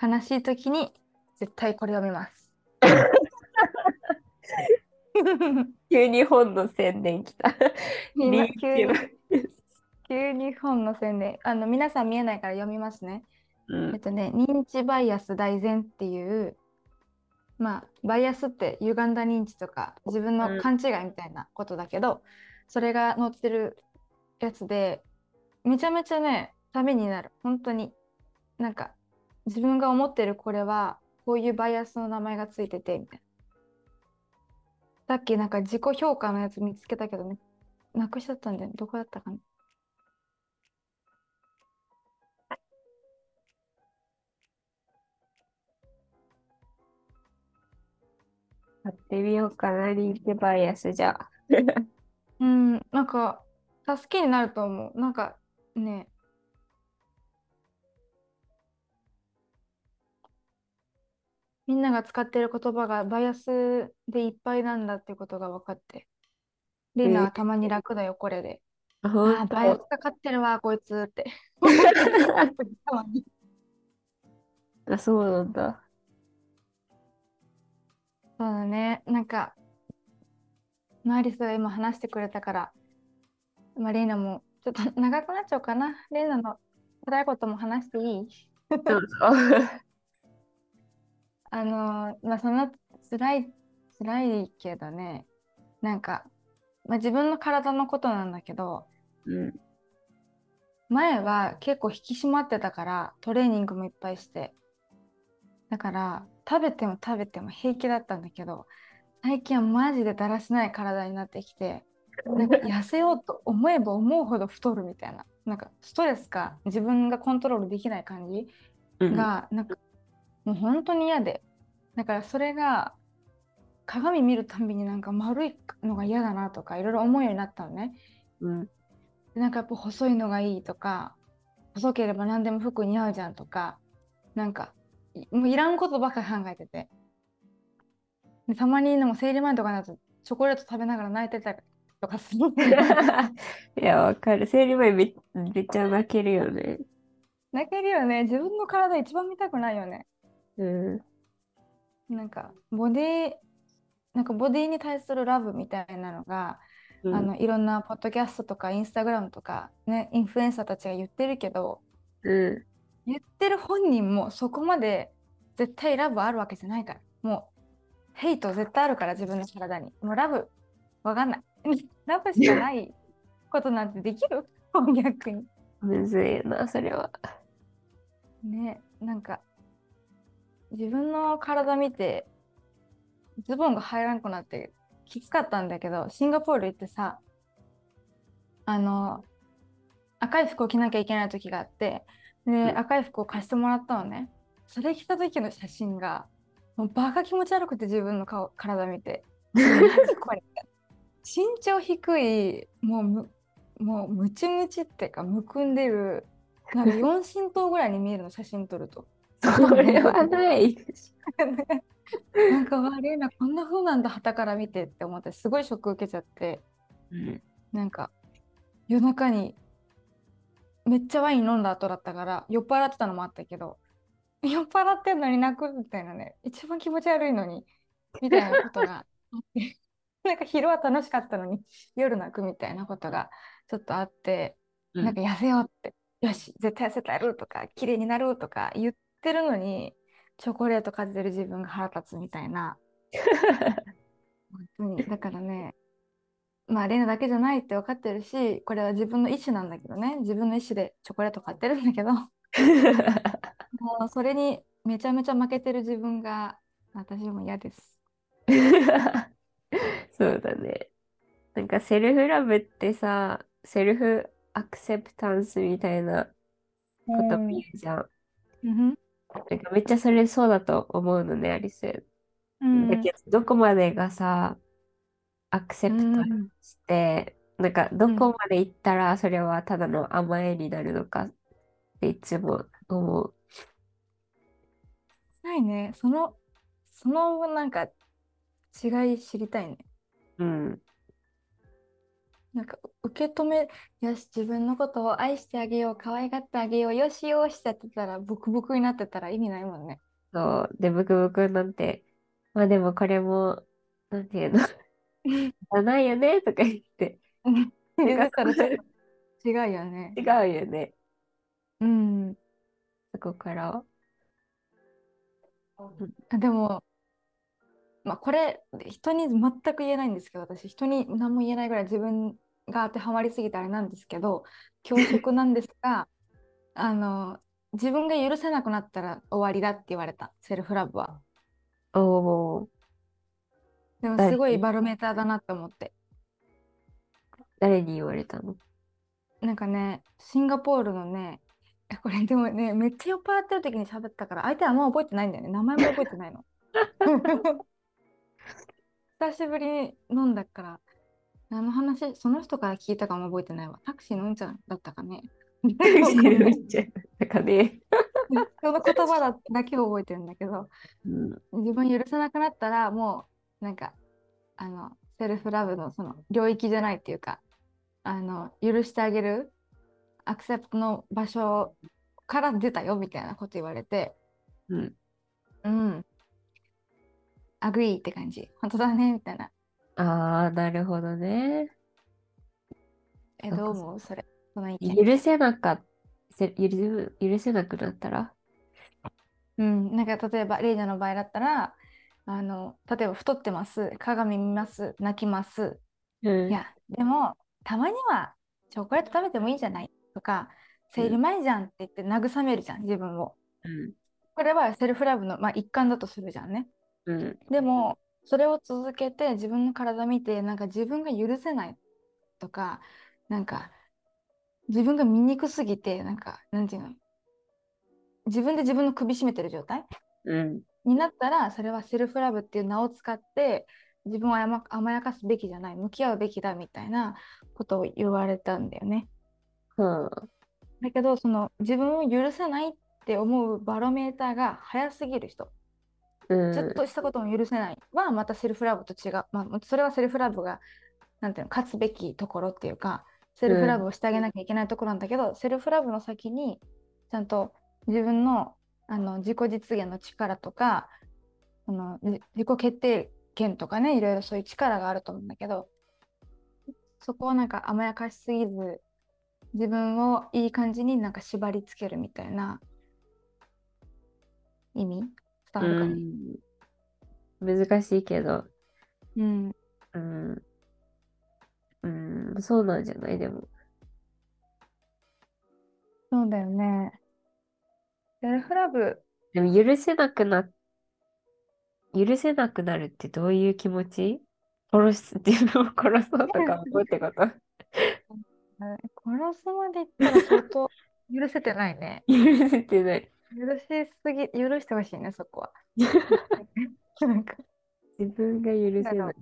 悲しい時に絶対これ読みます。急に本の宣伝来た。急に 急に本の宣伝。あの皆さん見えないから読みますね。うん。えっとね認知バイアス大全っていうまあバイアスって歪んだ認知とか自分の勘違いみたいなことだけど、それが載ってるやつでめちゃめちゃねためになる。本当に。なんか自分が思ってるこれはこういうバイアスの名前がついててみたいなさっきなんか自己評価のやつ見つけたけどね。なくしちゃったんだよね。どこだったかな。やってみようかな、リンクバイアスじゃ。あ。うんなんか助けになると思う。なんかねみんなが使ってる言葉がバイアスでいっぱいなんだってことが分かって。リナはたまに楽だよ、これで。ああ、バイアスかかってるわ、こいつって。たまにあ、そうなんだ。そうだね。なんか、マーリスが今話してくれたから、まあ、レイナもちょっと長くなっちゃうかな。レイナの辛いことも話していい？どうぞ。あのまあその辛い辛いけどねなんか、まあ、自分の体のことなんだけどうん。前は結構引き締まってたからトレーニングもいっぱいしてだから食べても食べても平気だったんだけど最近はマジでだらしない体になってきてなんか痩せようと思えば思うほど太るみたいななんかストレスか自分がコントロールできない感じうんがなんかもう本当に嫌でだからそれが鏡見るたんびになんか丸いのが嫌だなとかいろいろ思うようになったのねうん。でなんかやっぱ細いのがいいとか細ければ何でも服似合うじゃんとかなんかいもういらんことばっかり考えててでたまにでも生理前とかになるとチョコレート食べながら泣いてたりとかする いや、わかる。生理前めめっちゃ泣けるよね。泣けるよね自分の体一番見たくないよねうん。なんかボディなんかボディに対するラブみたいなのが、うんあのいろんなポッドキャストとかインスタグラムとかねインフルエンサーたちが言ってるけどうん。言ってる本人もそこまで絶対ラブあるわけじゃないからもうヘイト絶対あるから自分の体にもうラブわかんない ラブしかないことなんてできる？逆にむずいな、それは。ねなんか自分の体見てズボンが入らなくなってきつかったんだけどシンガポール行ってさあの赤い服を着なきゃいけない時があってで、ん。赤い服を貸してもらったのね。それ着た時の写真がもうバカ気持ち悪くて自分の顔体見て。身長低いもうむもうムチムチっていうかむくんでるなんか四神頭ぐらいに見えるの写真撮るとそれはない。なんか悪いなこんな風なんだ旗から見てって思ってすごいショック受けちゃって。うん。なんか夜中にめっちゃワイン飲んだ後だったから酔っ払ってたのもあったけど酔っ払ってんのに泣くみたいなね。一番気持ち悪いのにみたいなことがあって。なんか昼は楽しかったのに夜泣くみたいなことがちょっとあって、うん。なんか痩せようって。よし絶対痩せたやるとか綺麗になるとか言ってるのにチョコレートかじてる自分が腹立つみたいな 本当にだからねまあレナだけじゃないって分かってるしこれは自分の意思なんだけどね自分の意思でチョコレート買ってるんだけどもうそれにめちゃめちゃ負けてる自分が私も嫌です。そうだね。なんかセルフラブってさ、セルフアクセプタンスみたいなことも言うじゃん。うんなんかめっちゃそれそうだと思うのね、アリス。うんだけど、どこまでがさ、アクセプトうんして、なんかどこまで行ったらそれはただの甘えになるのかっていつも思う。ないね。その、そのなんか違い知りたいね。うん。なんか受け止め、よし、自分のことを愛してあげよう、可愛がってあげよう、よしよしってやってたら、ブクブクになってたら意味ないもんね。そう。で、ブクブクなんて、まあでもこれも、なんていうの、じゃないよねとか言って、だから違うよね。違うよね。うん。そこから。あでも、まあ、これ人に全く言えないんですけど私人に何も言えないぐらい自分が当てはまりすぎてあれなんですけど教則なんですが あの自分が許せなくなったら終わりだって言われたセルフラブは。おお、でも誰すごいバロメーターだなって思って。誰に言われたの？なんかねシンガポールのねえこれでもねめっちゃ酔っ払ってる時に喋ったから相手はあんま覚えてないんだよね。名前も覚えてないの 久しぶりに飲んだからあの話？その人から聞いたかも覚えてないわ。タクシーのうんちゃんだったかね？なんかね、その言葉だだけを覚えてるんだけどうん、自分許せなくなったらもうなんかあの self love のその領域じゃないっていうかあの許してあげる accept の場所から出たよみたいなこと言われてうん。うん agree って感じ。本当だねみたいな。ああ、なるほどね。えどう思う？それその許せなか許許せなくなったら？うん、なんか例えばレイナの場合だったらあの例えば太ってます。鏡見ます。泣きます。うん。いやでもたまにはチョコレート食べてもいいんじゃない？とか生理前じゃんって言って慰めるじゃん自分を。うん。これはセルフラブの、まあ、一環だとするじゃんねうん。でもそれを続けて自分の体見てなんか自分が許せないとかなんか自分が醜すぎてなんかなんていうの？自分で自分の首絞めてる状態うん。になったらそれはセルフラブっていう名を使って自分を甘甘やかすべきじゃない向き合うべきだみたいなことを言われたんだよね。はだけどその自分を許せないって思うバロメーターが早すぎる人うん。ちょっとしたことも許せない。はまたセルフラブと違う、まあ、それはセルフラブがなんていうの勝つべきところっていうかセルフラブをしてあげなきゃいけないところなんだけど、セルフラブの先にちゃんと自分のあの自己実現の力とかそのじ自己決定権とかねいろいろそういう力があると思うんだけどそこをなんか甘やかしすぎず自分をいい感じになんか縛りつけるみたいな意味伝わるかな、うん難しいけど、うん。うん、うん、そうなんじゃない？でも。そうだよね。セルフラブ、でも許せなくな、許せなくなるってどういう気持ち？殺す、自分を殺そうとか思うってこと？殺すまでいったら相当許せてないね。許せてない。許しすぎ、許してほしいね、そこは。なんか自分が許せない。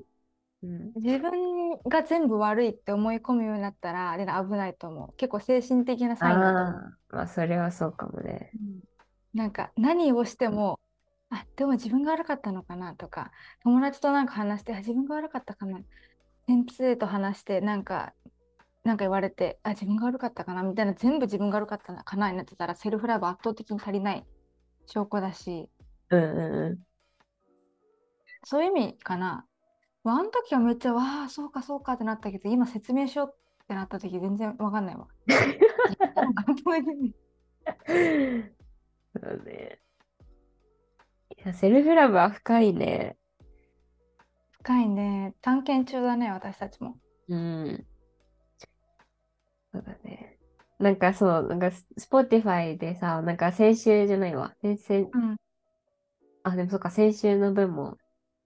うん、自分が全部悪いって思い込むようになったら、あれ危ないと思う。結構精神的なサインだと思う。まあそれはそうかもね。うんなんか何をしても、あ、でも自分が悪かったのかなとか、友達となんか話して、あ、自分が悪かったかな。先生と話して、なんか、なんか言われて、あ、自分が悪かったかなみたいな、全部自分が悪かったのかなになってたら、セルフラブ圧倒的に足りない証拠だし、うんうんそういう意味かな。まああの時はめっちゃ、わあ、そうかそうかってなったけど、今説明しようってなった時全然わかんないわ。そうね。いや、セルフラブは深いね。深いね。探検中だね、私たちも。うん。そうだね。なんかそう、なんかス、Spotify でさ、なんか先週じゃないわ。先々、うん。あ、でもそっか、先週の分も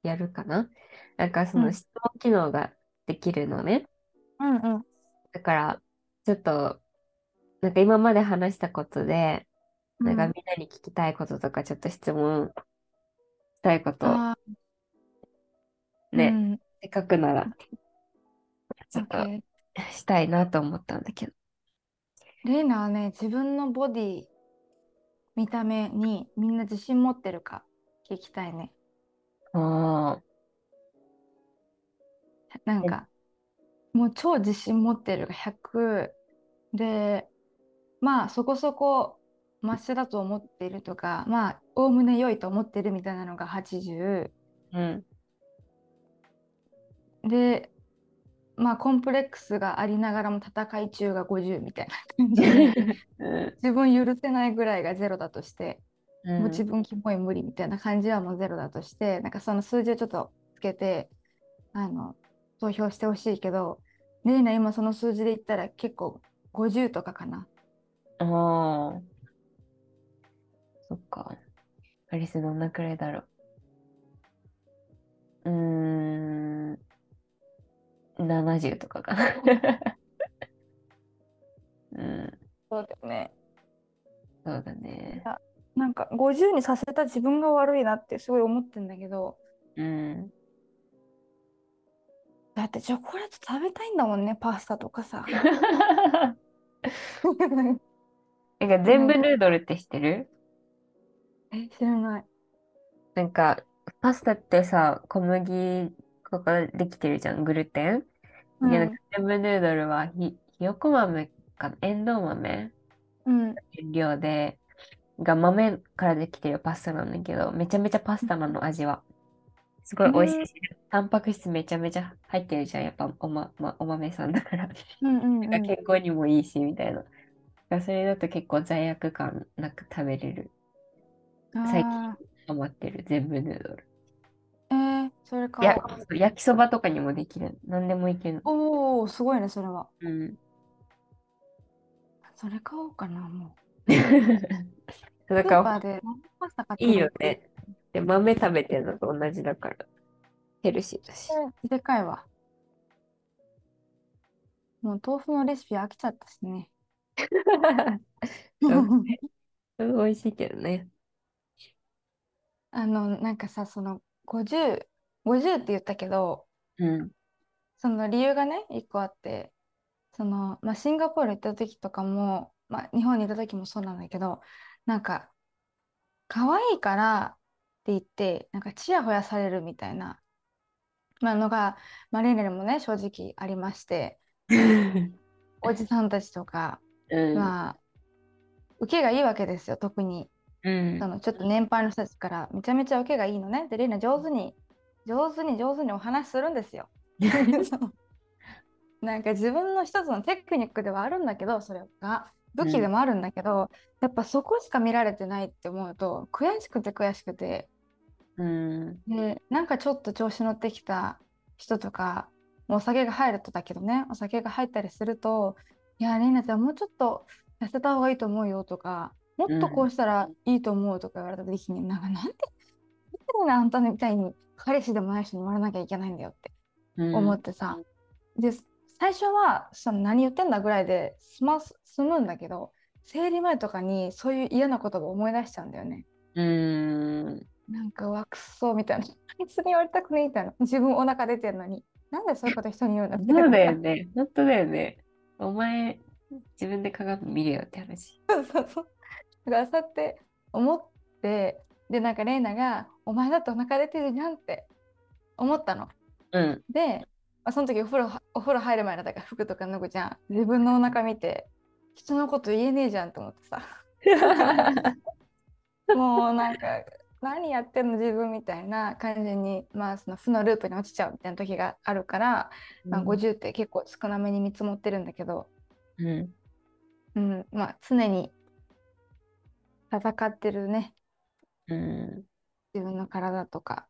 やるかな。なんかそうんの質問機能ができるのね。うんうん。だから、ちょっと、なんか今まで話したことで、なんかうんみんなに聞きたいこととか、ちょっと質問したいことね、うんせっかくなら、ちょっとしたいなと思ったんだけど。レイナはね、自分のボディ、見た目にみんな自信持ってるか聞きたいね。あなんか、もう超自信持ってるが100で、まあそこそこマシだと思っているとか、まあおおむね良いと思ってるみたいなのが80あ、うん。で、まあコンプレックスがありながらも戦い中が50みたいな感じで、うん自分許せないぐらいがゼロだとして、うんもう自分キモい無理みたいな感じはもうゼロだとして、なんかその数字をちょっとつけて、あの、投票してほしいけど、レイナ今その数字で言ったら結構50とかかな。ああ。そっか。アリスどんなくらいだろう。う70とかかな。うん。そうだよね。そうだね。なんか50にさせた自分が悪いなってすごい思ってんだけど、うん。だってチョコレート食べたいんだもんね、パスタとかさ。なんか全部ヌードルって知ってる？え、知らない。なんか、パスタってさ、小麦粉からできてるじゃん、グルテン？うんで、なんか全部ヌードルはひ、ひよこ豆かな、エンドウ豆？うん。原料で、が豆からできてるパスタなんだけど、めちゃめちゃパスタなの、味は。すごい美味しいし、タンパク質めちゃめちゃ入ってるじゃん、やっぱお,、まま、お豆さんだから。うんうんなんか健康にもいいし、みたいな。それだと結構罪悪感なく食べれる最近あハマってる、全部ヌードル。それやか。焼きそばとかにもできる。何でもいける。おお、すごいね、それは。うん。それ買おうかな、もだ う。スーから、パーでパスタ買っていいよね。で、豆食べてるのと同じだから。ヘルシーだし。でかいわ。もう豆腐のレシピ飽きちゃったしね。美味しいけどね。あの、なんかさ、その50、50って言ったけど、うん。その理由がね、一個あって、その、まあ、シンガポール行った時とかも、まあ、日本にいた時もそうなんだけど、なんか、可愛いからって言って、なんか、ちやほやされるみたいな、まあ、のが、まあ、レイネルもね、正直ありまして、おじさんたちとか、うん。まあ、受けがいいわけですよ、特に。うんそのちょっと年配の人たちからめちゃめちゃ受けがいいのね。で、レイナ上手に、上手に上手にお話しするんですよ。なんか自分の一つのテクニックではあるんだけど、それが。武器でもあるんだけど、やっぱそこしか見られてないって思うと悔しくて悔しくて、うん。で、なんかちょっと調子乗ってきた人とか、お酒が入るとだけどね、お酒が入ったりすると、いや、レイナちゃんもうちょっと痩せた方がいいと思うよとか、もっとこうしたらいいと思うとか言われた時に、なんかなんで、なんであんたみたいに彼氏でもない人に言われなきゃいけないんだよってうん。思ってさ、で、最初はその何言ってんだぐらいで済ます済むんだけど、生理前とかにそういう嫌な言葉を思い出しちゃうんだよね。うん。なんかわくそみたいな。あいつに言われたくないみたいな。自分お腹出てるのに。なんでそういうこと人に言うんだみたいなそうだよね。本当だよね。お前、自分で鏡見るよって話。そうそうそう。だからそうやって思って、で、なんかレイナが、お前だってお腹出てるじゃんって思ったの。うん。で、まあ、その時お風呂はお風呂入る前だから服とか脱ぐじゃん。自分のお腹見て、人のこと言えねえじゃんと思ってさ。もうなんか、何やってんの自分みたいな感じに、まあその負のループに落ちちゃうみたいな時があるから、まあ、50って結構少なめに見積もってるんだけど、うん。うん、まあ常に戦ってるね。うん。自分の体とか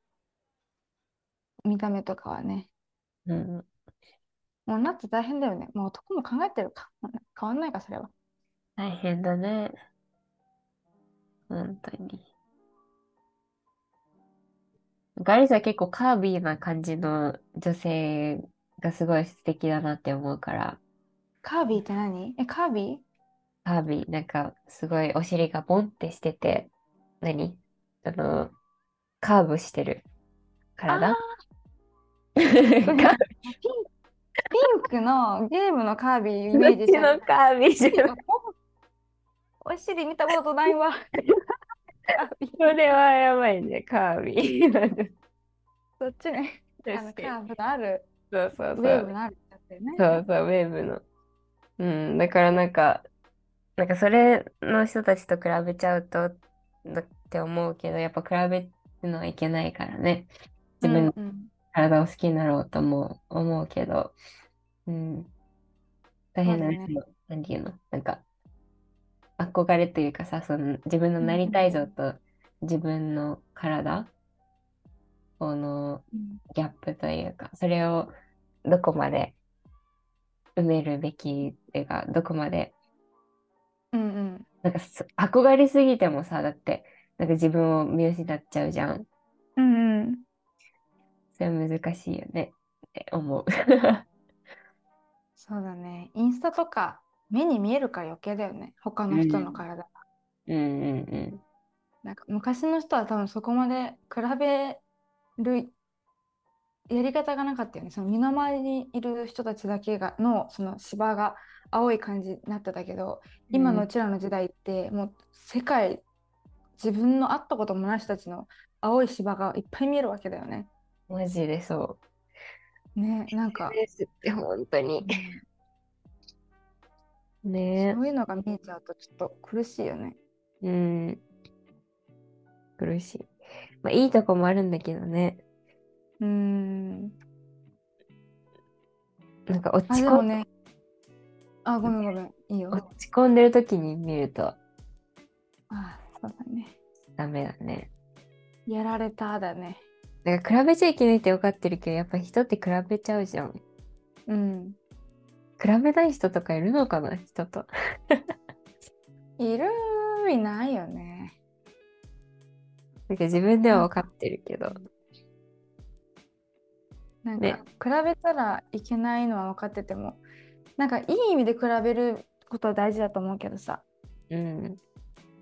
見た目とかはね。うん。もうなって大変だよね。もう男も考えてるか。変わんないかそれは。大変だね。本当に。ガリさん結構カービィな感じの女性がすごい素敵だなって思うから、カービィって何？えカービカービィ。なんかすごいお尻がボンってしてて、何？あの、カーブしてるー体ピンピンクのゲームのカービィイ。メージどっちのカービィじゃん。お尻見たことないわそれはやばいね、カービィ。そっちねあのカーブのあるそうそうそう。ウェーブのあるねそうそう、ウェーブの。うん、だからなんか、なんかそれの人たちと比べちゃうと、だって思うけど、やっぱ比べるのはいけないからね。自分のうんうん。体を好きになろうとも思うけど、うん。大変なそうだね。なんていうの？なんか、憧れというかさ、その自分のなりたい像と自分の体、このうん。ギャップというか、それをどこまで埋めるべきっていうか、どこまで、うんうん。なんかす憧れすぎてもさ、だって、なんか自分を見失っちゃうじゃん。うんうんそれは難しいよねって思う。そうだねインスタとか目に見えるから余計だよね他の人の体うんうんなんか昔の人は多分そこまで比べるやり方がなかったよね。その身の回りにいる人たちだけがのその芝が青い感じになってたけど、うん。今のうちらの時代ってもう世界自分の会ったこともない人たちの青い芝がいっぱい見えるわけだよね。マジでそう。ねなんか、本当に。ねそういうのが見えちゃうとちょっと苦しいよね。うん。苦しい。まあいいとこもあるんだけどね。うーん。なんか落あ、ち込ん、でもね。あ、ごめんごめん。いいよ。落ち込んでる時に見ると、あ、そうだね。ダメだね。やられただね。だから比べちゃいけないって分かってるけど、やっぱ人って比べちゃうじゃん。うん。比べない人とかいるのかな人と。いるいないよね。なんか自分では分かってるけど。なんねか比べたらいけないのは分かってても、なんかいい意味で比べることは大事だと思うけどさ。うん。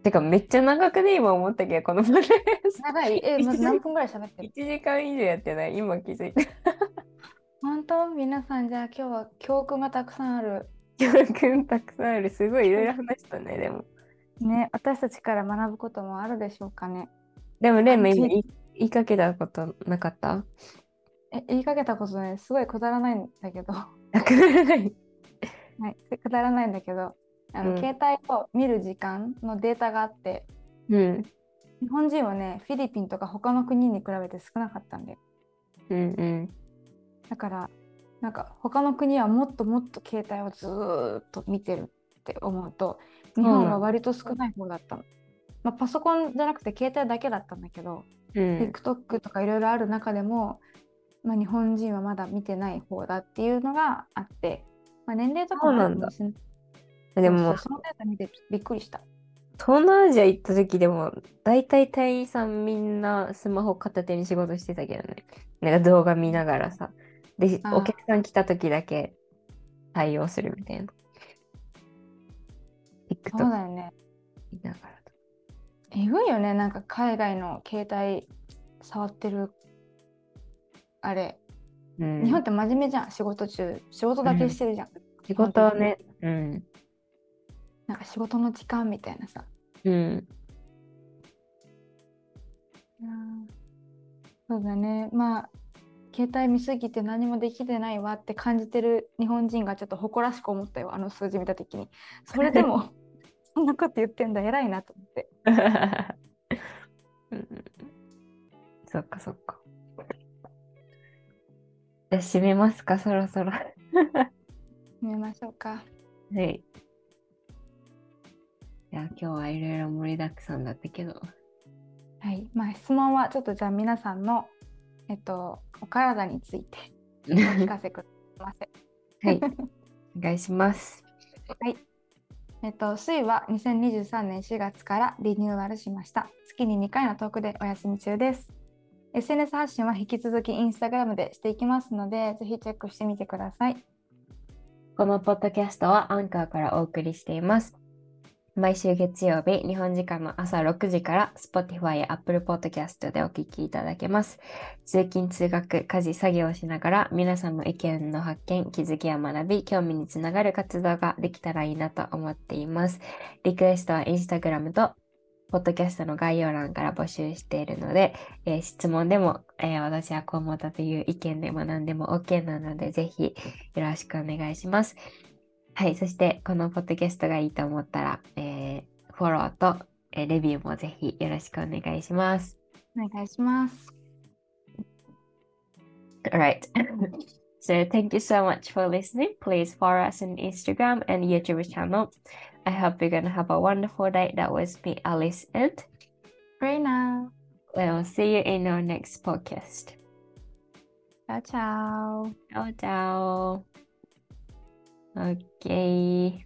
てかめっちゃ長くね今思ったけど、この。長いえ、まず何分ぐらい喋ってる1時間以上やってない今気づいた。本当？皆さんじゃあ今日は教訓がたくさんある。教訓たくさんある。すごいいろいろ話したね、でも。ね、私たちから学ぶこともあるでしょうかね。でもレンも言いかけたことなかった？え、言いかけたことね、すごいくだらないんだけど、は なくない。い、くだらないんだけど、あの、うん携帯を見る時間のデータがあって、うん。日本人はね、フィリピンとか他の国に比べて少なかったんで、うんうん。だから、なんか他の国はもっともっと携帯をずーっと見てるって思うと、日本は割と少ない方だったの。まあ、パソコンじゃなくて携帯だけだったんだけど、うん。TikTok とかいろいろある中でも、まあ、日本人はまだ見てない方だっていうのがあって、まあ、年齢とかもあるかもしれないでもそのデータ見てびっくりした。東南アジア行った時でも大体隊員さんみんなスマホ片手に仕事してたけどね。なんか動画見ながらさ。でお客さん来た時だけ対応するみたいな。そう TikTok だよね。見ながらえぐいよね、なんか海外の携帯触ってる。あれ。うん。日本って真面目じゃん、仕事中。仕事だけしてるじゃん。仕事はねうんなんか仕事の時間みたいなさ。うんそうだね。まあ、携帯見すぎて何もできてないわって感じてる日本人がちょっと誇らしく思ったよ、あの数字見たときに。それでも、そんなこと言ってんだ、偉いなと思って。うんそっかそっかじゃあ閉めますかそろそろ は決めましょうか。いいや今日はいろいろ盛りだくさんだったけどはい。まあ、質問はちょっとじゃあ皆さんの、えっと、お体についてお聞かせください。はい。お願いします。えっと、水は2023年4月からリニューアルしました。月に2回のトークでお休み中です。SNS 発信は引き続きインスタグラムでしていきますので、ぜひチェックしてみてください。このポッドキャストはアンカーからお送りしています。毎週月曜日、日本時間の朝6時から Spotify や Apple Podcast でお聞きいただけます。通勤・通学、家事・作業をしながら皆さんの意見の発見、気づきや学び、興味につながる活動ができたらいいなと思っています。リクエストは Instagram とポッドキャストの概要欄から募集しているので、えー質問でも、えー私はこう思ったという意見でも何でも OK なので、ぜひよろしくお願いします。はい、そしてこのポッドキャストがいいと思ったら、えーフォローと、えーレビューもぜひよろしくお願いします。お願いします。Alright. so thank you so much for listening. Please follow us on Instagram and YouTube channel. I hope you're gonna have a wonderful day. That was me, Alice, and レイナ we'll see you in our next podcast. チャオチャオ。Ciao, ciao. Okay.